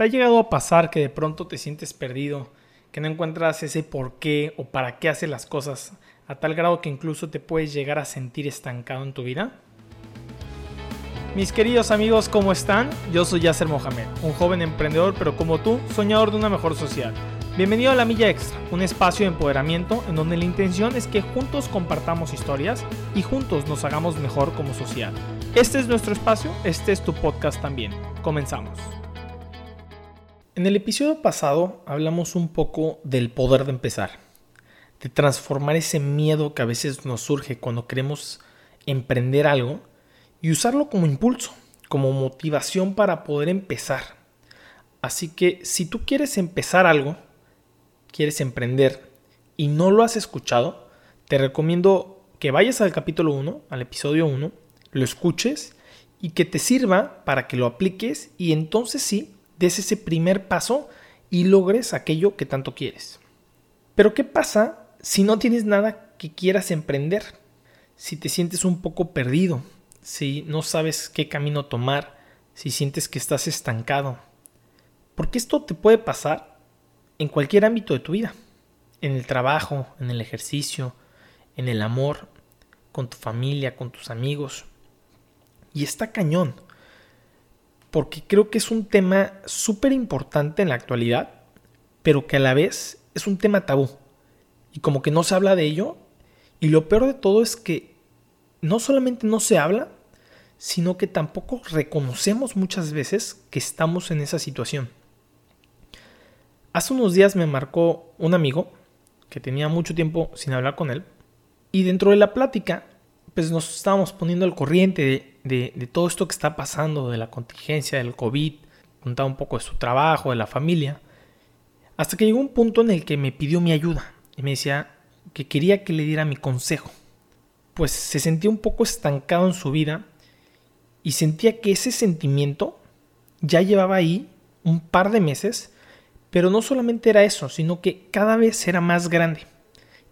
¿Te ha llegado a pasar que de pronto te sientes perdido, que no encuentras ese por qué o para qué haces las cosas, a tal grado que incluso te puedes llegar a sentir estancado en tu vida? Mis queridos amigos, ¿cómo están? Yo soy Yasser Mohamed, un joven emprendedor, pero como tú, soñador de una mejor sociedad. Bienvenido a La Milla Extra, un espacio de empoderamiento en donde la intención es que juntos compartamos historias y juntos nos hagamos mejor como sociedad. Este es nuestro espacio, este es tu podcast también. Comenzamos. En el episodio pasado hablamos un poco del poder de empezar, de transformar ese miedo que a veces nos surge cuando queremos emprender algo y usarlo como impulso, como motivación para poder empezar. Así que si tú quieres empezar algo, quieres emprender y no lo has escuchado, te recomiendo que vayas al capítulo 1, al episodio 1, lo escuches y que te sirva para que lo apliques y entonces sí des ese primer paso y logres aquello que tanto quieres. Pero ¿qué pasa si no tienes nada que quieras emprender? Si te sientes un poco perdido, si no sabes qué camino tomar, si sientes que estás estancado. Porque esto te puede pasar en cualquier ámbito de tu vida. En el trabajo, en el ejercicio, en el amor, con tu familia, con tus amigos. Y está cañón porque creo que es un tema súper importante en la actualidad, pero que a la vez es un tema tabú. Y como que no se habla de ello. Y lo peor de todo es que no solamente no se habla, sino que tampoco reconocemos muchas veces que estamos en esa situación. Hace unos días me marcó un amigo que tenía mucho tiempo sin hablar con él. Y dentro de la plática pues nos estábamos poniendo al corriente de, todo esto que está pasando, de la contingencia, del COVID, contaba un poco de su trabajo, de la familia, hasta que llegó un punto en el que me pidió mi ayuda y me decía que quería que le diera mi consejo, pues se sentía un poco estancado en su vida y sentía que ese sentimiento ya llevaba ahí un par de meses, pero no solamente era eso, sino que cada vez era más grande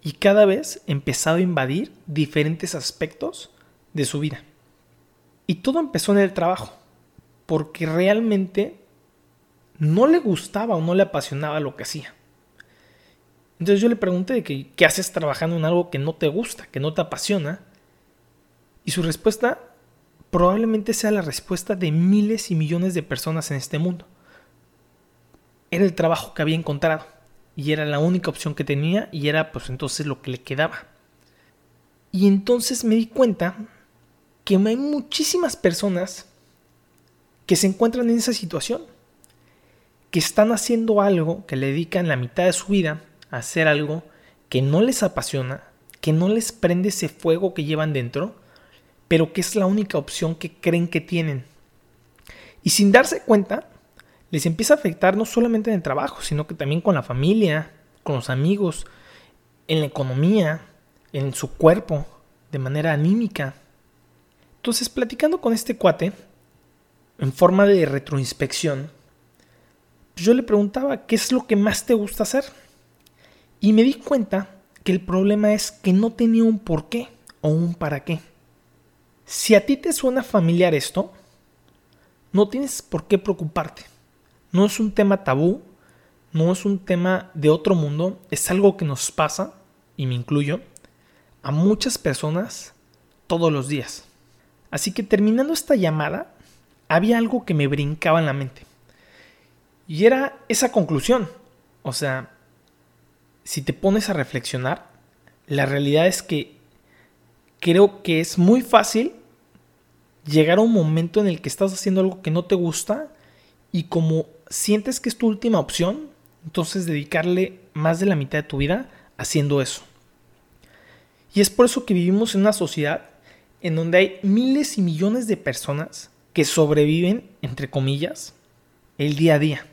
y cada vez empezaba a invadir diferentes aspectos de su vida. Y todo empezó en el trabajo, porque realmente no le gustaba o no le apasionaba lo que hacía. Entonces yo le pregunté de que, qué haces trabajando en algo que no te gusta, que no te apasiona. Y su respuesta probablemente sea la respuesta de miles y millones de personas en este mundo. Era el trabajo que había encontrado y era la única opción que tenía y era pues entonces lo que le quedaba. Y entonces me di cuenta que hay muchísimas personas que se encuentran en esa situación, que están haciendo algo, que le dedican la mitad de su vida a hacer algo que no les apasiona, que no les prende ese fuego que llevan dentro, pero que es la única opción que creen que tienen. Y sin darse cuenta, les empieza a afectar no solamente en el trabajo, sino que también con la familia, con los amigos, en la economía, en su cuerpo, de manera anímica. Entonces, platicando con este cuate, en forma de retroinspección, yo le preguntaba qué es lo que más te gusta hacer. Y me di cuenta que el problema es que no tenía un por qué o un para qué. Si a ti te suena familiar esto, no tienes por qué preocuparte. No es un tema tabú, no es un tema de otro mundo, es algo que nos pasa, y me incluyo, a muchas personas todos los días. Así que terminando esta llamada, había algo que me brincaba en la mente. Y era esa conclusión. O sea, si te pones a reflexionar, la realidad es que creo que es muy fácil llegar a un momento en el que estás haciendo algo que no te gusta y como sientes que es tu última opción, entonces dedicarle más de la mitad de tu vida haciendo eso. Y es por eso que vivimos en una sociedad en donde hay miles y millones de personas que sobreviven, entre comillas, el día a día.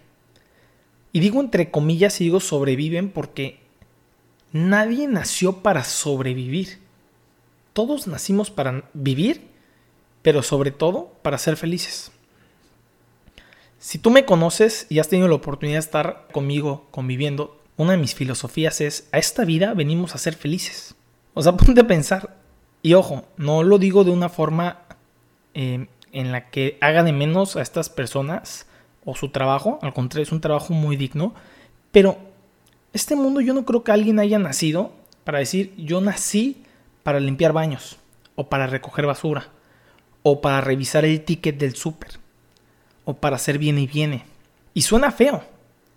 Y digo entre comillas y digo sobreviven porque nadie nació para sobrevivir. Todos nacimos para vivir, pero sobre todo para ser felices. Si tú me conoces y has tenido la oportunidad de estar conmigo conviviendo, una de mis filosofías es, a esta vida venimos a ser felices. O sea, ponte a pensar. Y ojo, no lo digo de una forma eh, en la que haga de menos a estas personas o su trabajo, al contrario, es un trabajo muy digno, pero este mundo yo no creo que alguien haya nacido para decir yo nací para limpiar baños o para recoger basura o para revisar el ticket del súper o para hacer bien y viene. Y suena feo.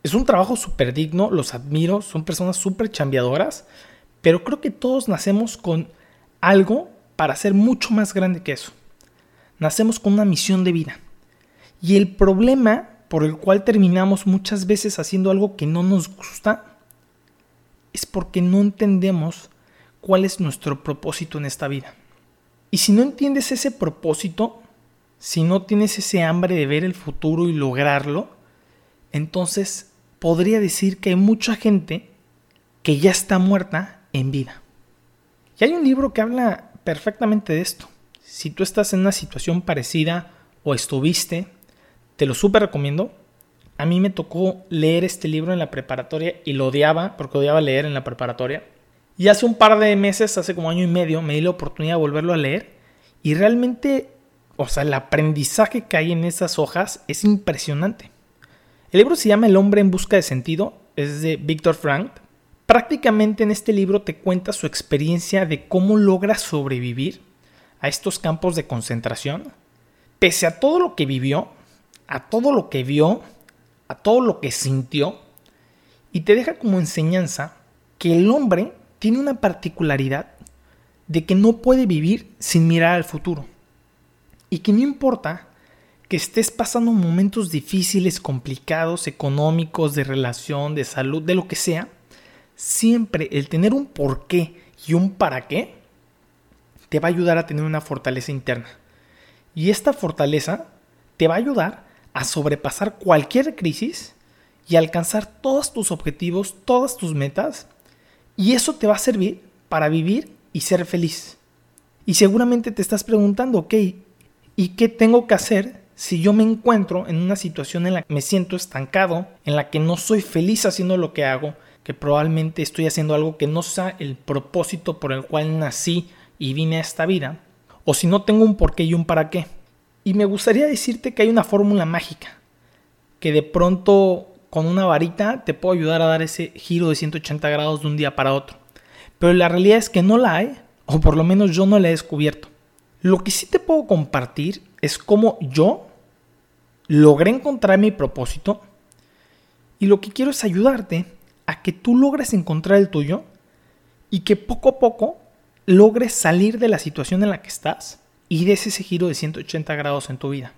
Es un trabajo súper digno, los admiro, son personas súper chambeadoras, pero creo que todos nacemos con algo para ser mucho más grande que eso. Nacemos con una misión de vida. Y el problema por el cual terminamos muchas veces haciendo algo que no nos gusta es porque no entendemos cuál es nuestro propósito en esta vida. Y si no entiendes ese propósito, si no tienes ese hambre de ver el futuro y lograrlo, entonces podría decir que hay mucha gente que ya está muerta en vida. Y hay un libro que habla perfectamente de esto. Si tú estás en una situación parecida o estuviste, te lo súper recomiendo. A mí me tocó leer este libro en la preparatoria y lo odiaba porque odiaba leer en la preparatoria. Y hace un par de meses, hace como año y medio, me di la oportunidad de volverlo a leer y realmente, o sea, el aprendizaje que hay en esas hojas es impresionante. El libro se llama El hombre en busca de sentido, es de Víctor Frank. Prácticamente en este libro te cuenta su experiencia de cómo logra sobrevivir a estos campos de concentración, pese a todo lo que vivió, a todo lo que vio, a todo lo que sintió, y te deja como enseñanza que el hombre tiene una particularidad de que no puede vivir sin mirar al futuro. Y que no importa que estés pasando momentos difíciles, complicados, económicos, de relación, de salud, de lo que sea, siempre el tener un porqué y un para qué te va a ayudar a tener una fortaleza interna. Y esta fortaleza te va a ayudar a sobrepasar cualquier crisis y alcanzar todos tus objetivos, todas tus metas. Y eso te va a servir para vivir y ser feliz. Y seguramente te estás preguntando, ok, ¿y qué tengo que hacer si yo me encuentro en una situación en la que me siento estancado, en la que no soy feliz haciendo lo que hago, que probablemente estoy haciendo algo que no sea el propósito por el cual nací y vine a esta vida? O si no tengo un porqué y un para qué. Y me gustaría decirte que hay una fórmula mágica, que de pronto con una varita te puedo ayudar a dar ese giro de 180 grados de un día para otro. Pero la realidad es que no la hay, o por lo menos yo no la he descubierto. Lo que sí te puedo compartir es cómo yo logré encontrar mi propósito y lo que quiero es ayudarte a que tú logres encontrar el tuyo y que poco a poco logres salir de la situación en la que estás y des ese giro de 180 grados en tu vida.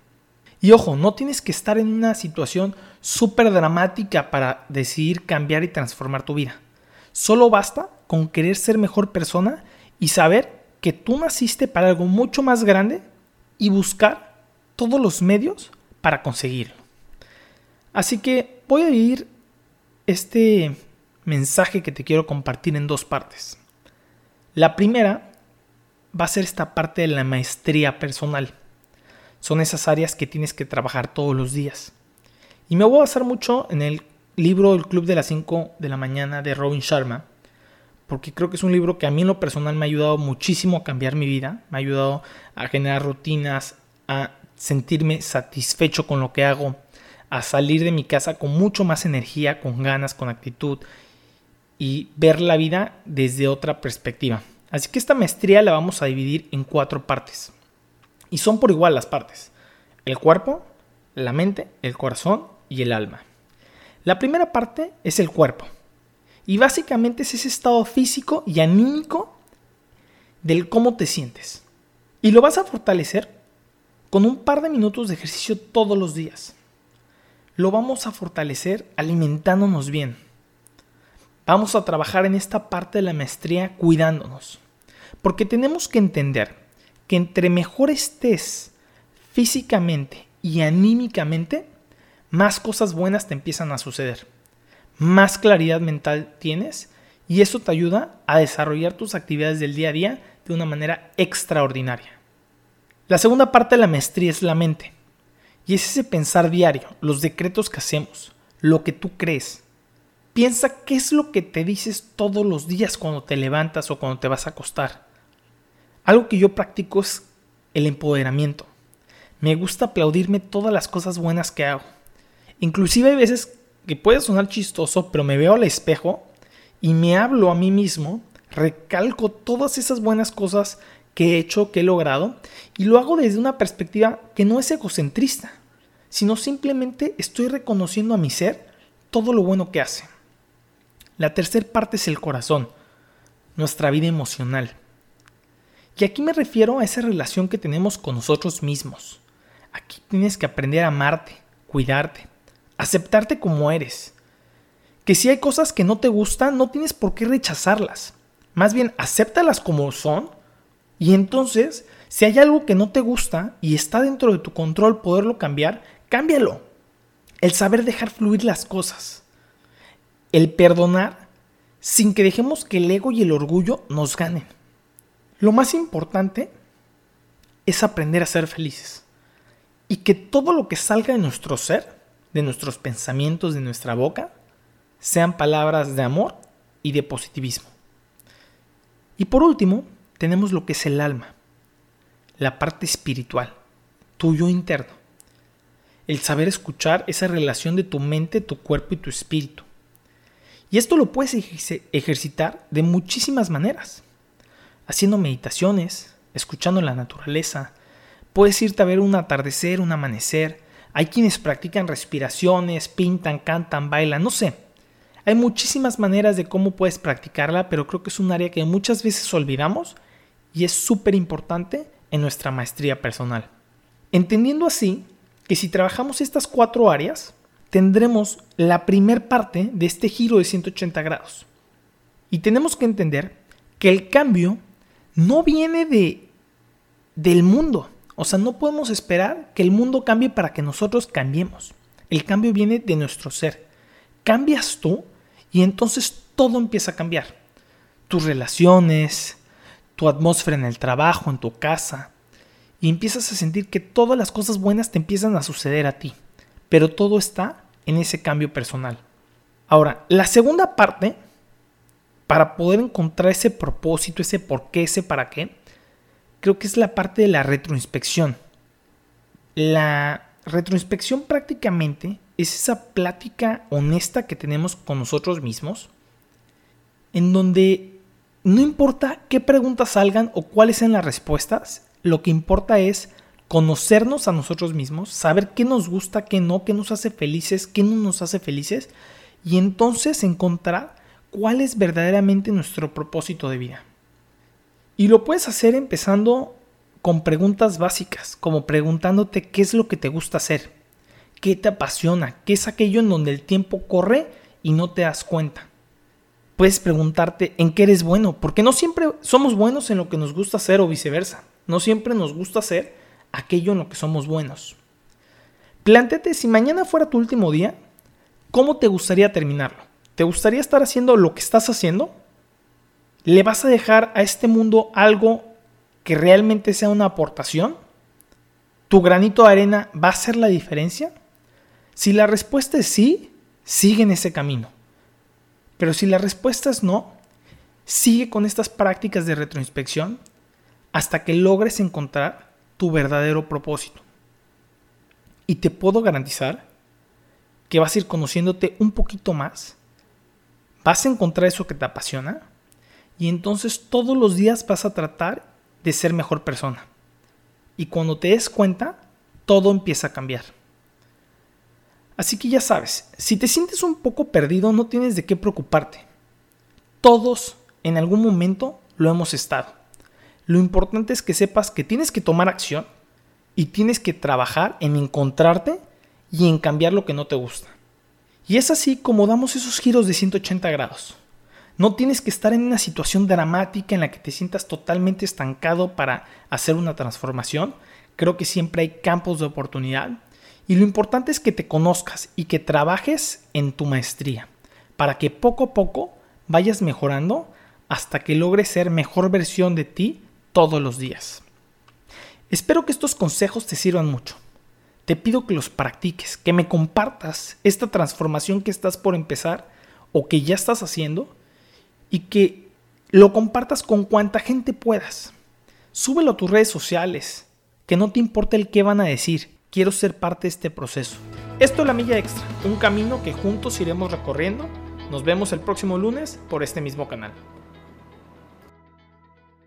Y ojo, no tienes que estar en una situación súper dramática para decidir cambiar y transformar tu vida. Solo basta con querer ser mejor persona y saber que tú naciste para algo mucho más grande y buscar todos los medios para conseguirlo. Así que voy a ir este mensaje que te quiero compartir en dos partes. La primera va a ser esta parte de la maestría personal. Son esas áreas que tienes que trabajar todos los días. Y me voy a basar mucho en el libro El Club de las 5 de la mañana de Robin Sharma, porque creo que es un libro que a mí en lo personal me ha ayudado muchísimo a cambiar mi vida, me ha ayudado a generar rutinas, a sentirme satisfecho con lo que hago, a salir de mi casa con mucho más energía, con ganas, con actitud y ver la vida desde otra perspectiva. Así que esta maestría la vamos a dividir en cuatro partes. Y son por igual las partes. El cuerpo, la mente, el corazón y el alma. La primera parte es el cuerpo. Y básicamente es ese estado físico y anímico del cómo te sientes. Y lo vas a fortalecer con un par de minutos de ejercicio todos los días. Lo vamos a fortalecer alimentándonos bien Vamos a trabajar en esta parte de la maestría cuidándonos. Porque tenemos que entender que entre mejor estés físicamente y anímicamente, más cosas buenas te empiezan a suceder. Más claridad mental tienes y eso te ayuda a desarrollar tus actividades del día a día de una manera extraordinaria. La segunda parte de la maestría es la mente. Y es ese pensar diario, los decretos que hacemos, lo que tú crees, Piensa qué es lo que te dices todos los días cuando te levantas o cuando te vas a acostar. Algo que yo practico es el empoderamiento. Me gusta aplaudirme todas las cosas buenas que hago. Inclusive hay veces que puede sonar chistoso, pero me veo al espejo y me hablo a mí mismo, recalco todas esas buenas cosas que he hecho, que he logrado, y lo hago desde una perspectiva que no es egocentrista, sino simplemente estoy reconociendo a mi ser todo lo bueno que hace. La tercera parte es el corazón, nuestra vida emocional. Y aquí me refiero a esa relación que tenemos con nosotros mismos. Aquí tienes que aprender a amarte, cuidarte, aceptarte como eres. Que si hay cosas que no te gustan, no tienes por qué rechazarlas. Más bien, acéptalas como son y entonces, si hay algo que no te gusta y está dentro de tu control poderlo cambiar, cámbialo. El saber dejar fluir las cosas. El perdonar sin que dejemos que el ego y el orgullo nos ganen. Lo más importante es aprender a ser felices y que todo lo que salga de nuestro ser, de nuestros pensamientos, de nuestra boca, sean palabras de amor y de positivismo. Y por último, tenemos lo que es el alma, la parte espiritual, tuyo interno. El saber escuchar esa relación de tu mente, tu cuerpo y tu espíritu. Y esto lo puedes ejercitar de muchísimas maneras. Haciendo meditaciones, escuchando la naturaleza. Puedes irte a ver un atardecer, un amanecer. Hay quienes practican respiraciones, pintan, cantan, bailan, no sé. Hay muchísimas maneras de cómo puedes practicarla, pero creo que es un área que muchas veces olvidamos y es súper importante en nuestra maestría personal. Entendiendo así que si trabajamos estas cuatro áreas, tendremos la primer parte de este giro de 180 grados. Y tenemos que entender que el cambio no viene de del mundo. O sea, no podemos esperar que el mundo cambie para que nosotros cambiemos. El cambio viene de nuestro ser. Cambias tú y entonces todo empieza a cambiar. Tus relaciones, tu atmósfera en el trabajo, en tu casa. Y empiezas a sentir que todas las cosas buenas te empiezan a suceder a ti pero todo está en ese cambio personal. Ahora, la segunda parte, para poder encontrar ese propósito, ese por qué, ese para qué, creo que es la parte de la retroinspección. La retroinspección prácticamente es esa plática honesta que tenemos con nosotros mismos, en donde no importa qué preguntas salgan o cuáles sean las respuestas, lo que importa es conocernos a nosotros mismos, saber qué nos gusta, qué no, qué nos hace felices, qué no nos hace felices, y entonces encontrar cuál es verdaderamente nuestro propósito de vida. Y lo puedes hacer empezando con preguntas básicas, como preguntándote qué es lo que te gusta hacer, qué te apasiona, qué es aquello en donde el tiempo corre y no te das cuenta. Puedes preguntarte en qué eres bueno, porque no siempre somos buenos en lo que nos gusta hacer o viceversa. No siempre nos gusta hacer aquello en lo que somos buenos. Plántate si mañana fuera tu último día, ¿cómo te gustaría terminarlo? ¿Te gustaría estar haciendo lo que estás haciendo? ¿Le vas a dejar a este mundo algo que realmente sea una aportación? ¿Tu granito de arena va a hacer la diferencia? Si la respuesta es sí, sigue en ese camino. Pero si la respuesta es no, sigue con estas prácticas de retroinspección hasta que logres encontrar tu verdadero propósito. Y te puedo garantizar que vas a ir conociéndote un poquito más, vas a encontrar eso que te apasiona y entonces todos los días vas a tratar de ser mejor persona. Y cuando te des cuenta, todo empieza a cambiar. Así que ya sabes, si te sientes un poco perdido, no tienes de qué preocuparte. Todos en algún momento lo hemos estado. Lo importante es que sepas que tienes que tomar acción y tienes que trabajar en encontrarte y en cambiar lo que no te gusta. Y es así como damos esos giros de 180 grados. No tienes que estar en una situación dramática en la que te sientas totalmente estancado para hacer una transformación. Creo que siempre hay campos de oportunidad. Y lo importante es que te conozcas y que trabajes en tu maestría para que poco a poco vayas mejorando hasta que logres ser mejor versión de ti todos los días. Espero que estos consejos te sirvan mucho. Te pido que los practiques, que me compartas esta transformación que estás por empezar o que ya estás haciendo y que lo compartas con cuanta gente puedas. Súbelo a tus redes sociales, que no te importe el qué van a decir, quiero ser parte de este proceso. Esto es la milla extra, un camino que juntos iremos recorriendo. Nos vemos el próximo lunes por este mismo canal.